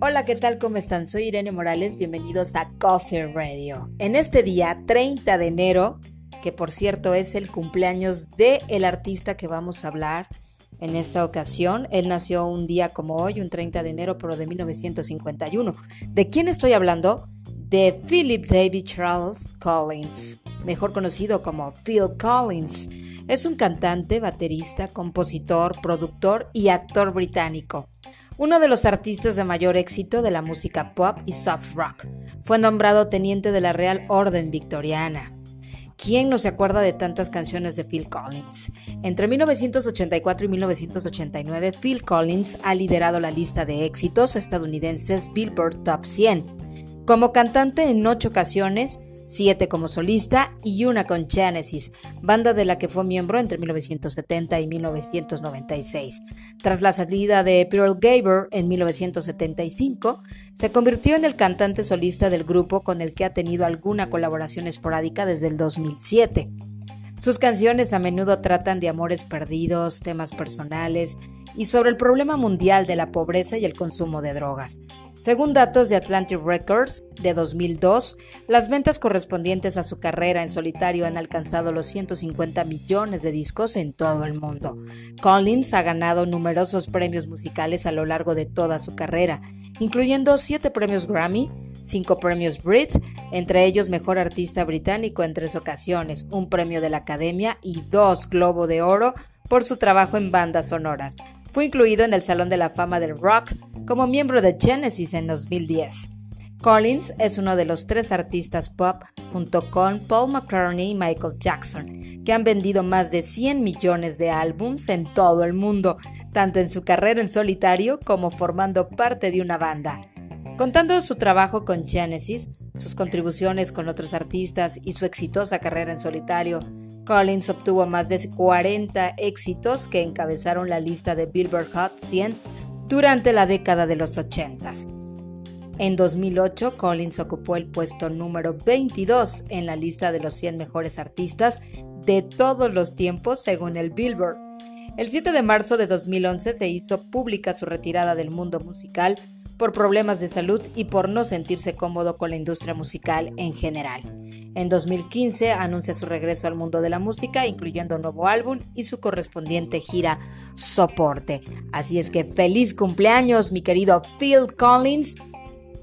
Hola, ¿qué tal? ¿Cómo están? Soy Irene Morales, bienvenidos a Coffee Radio. En este día, 30 de enero, que por cierto es el cumpleaños de el artista que vamos a hablar en esta ocasión. Él nació un día como hoy, un 30 de enero, pero de 1951. ¿De quién estoy hablando? De Philip David Charles Collins, mejor conocido como Phil Collins. Es un cantante, baterista, compositor, productor y actor británico. Uno de los artistas de mayor éxito de la música pop y soft rock. Fue nombrado teniente de la Real Orden Victoriana. ¿Quién no se acuerda de tantas canciones de Phil Collins? Entre 1984 y 1989, Phil Collins ha liderado la lista de éxitos estadounidenses Billboard Top 100. Como cantante en ocho ocasiones, siete como solista y una con Genesis, banda de la que fue miembro entre 1970 y 1996. Tras la salida de Pearl Gaber en 1975, se convirtió en el cantante solista del grupo con el que ha tenido alguna colaboración esporádica desde el 2007. Sus canciones a menudo tratan de amores perdidos, temas personales y sobre el problema mundial de la pobreza y el consumo de drogas. Según datos de Atlantic Records de 2002, las ventas correspondientes a su carrera en solitario han alcanzado los 150 millones de discos en todo el mundo. Collins ha ganado numerosos premios musicales a lo largo de toda su carrera, incluyendo 7 premios Grammy, 5 premios Brit, entre ellos Mejor Artista Británico en tres ocasiones, un premio de la Academia y dos Globo de Oro por su trabajo en bandas sonoras. Fue incluido en el Salón de la Fama del Rock como miembro de Genesis en 2010. Collins es uno de los tres artistas pop, junto con Paul McCartney y Michael Jackson, que han vendido más de 100 millones de álbums en todo el mundo, tanto en su carrera en solitario como formando parte de una banda. Contando su trabajo con Genesis, sus contribuciones con otros artistas y su exitosa carrera en solitario, Collins obtuvo más de 40 éxitos que encabezaron la lista de Billboard Hot 100 durante la década de los 80. En 2008, Collins ocupó el puesto número 22 en la lista de los 100 mejores artistas de todos los tiempos según el Billboard. El 7 de marzo de 2011 se hizo pública su retirada del mundo musical por problemas de salud y por no sentirse cómodo con la industria musical en general. En 2015 anuncia su regreso al mundo de la música, incluyendo un nuevo álbum y su correspondiente gira Soporte. Así es que feliz cumpleaños, mi querido Phil Collins,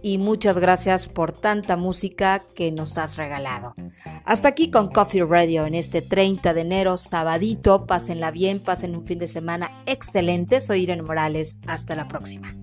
y muchas gracias por tanta música que nos has regalado. Hasta aquí con Coffee Radio en este 30 de enero, sabadito. Pásenla bien, pasen un fin de semana excelente. Soy Irene Morales. Hasta la próxima.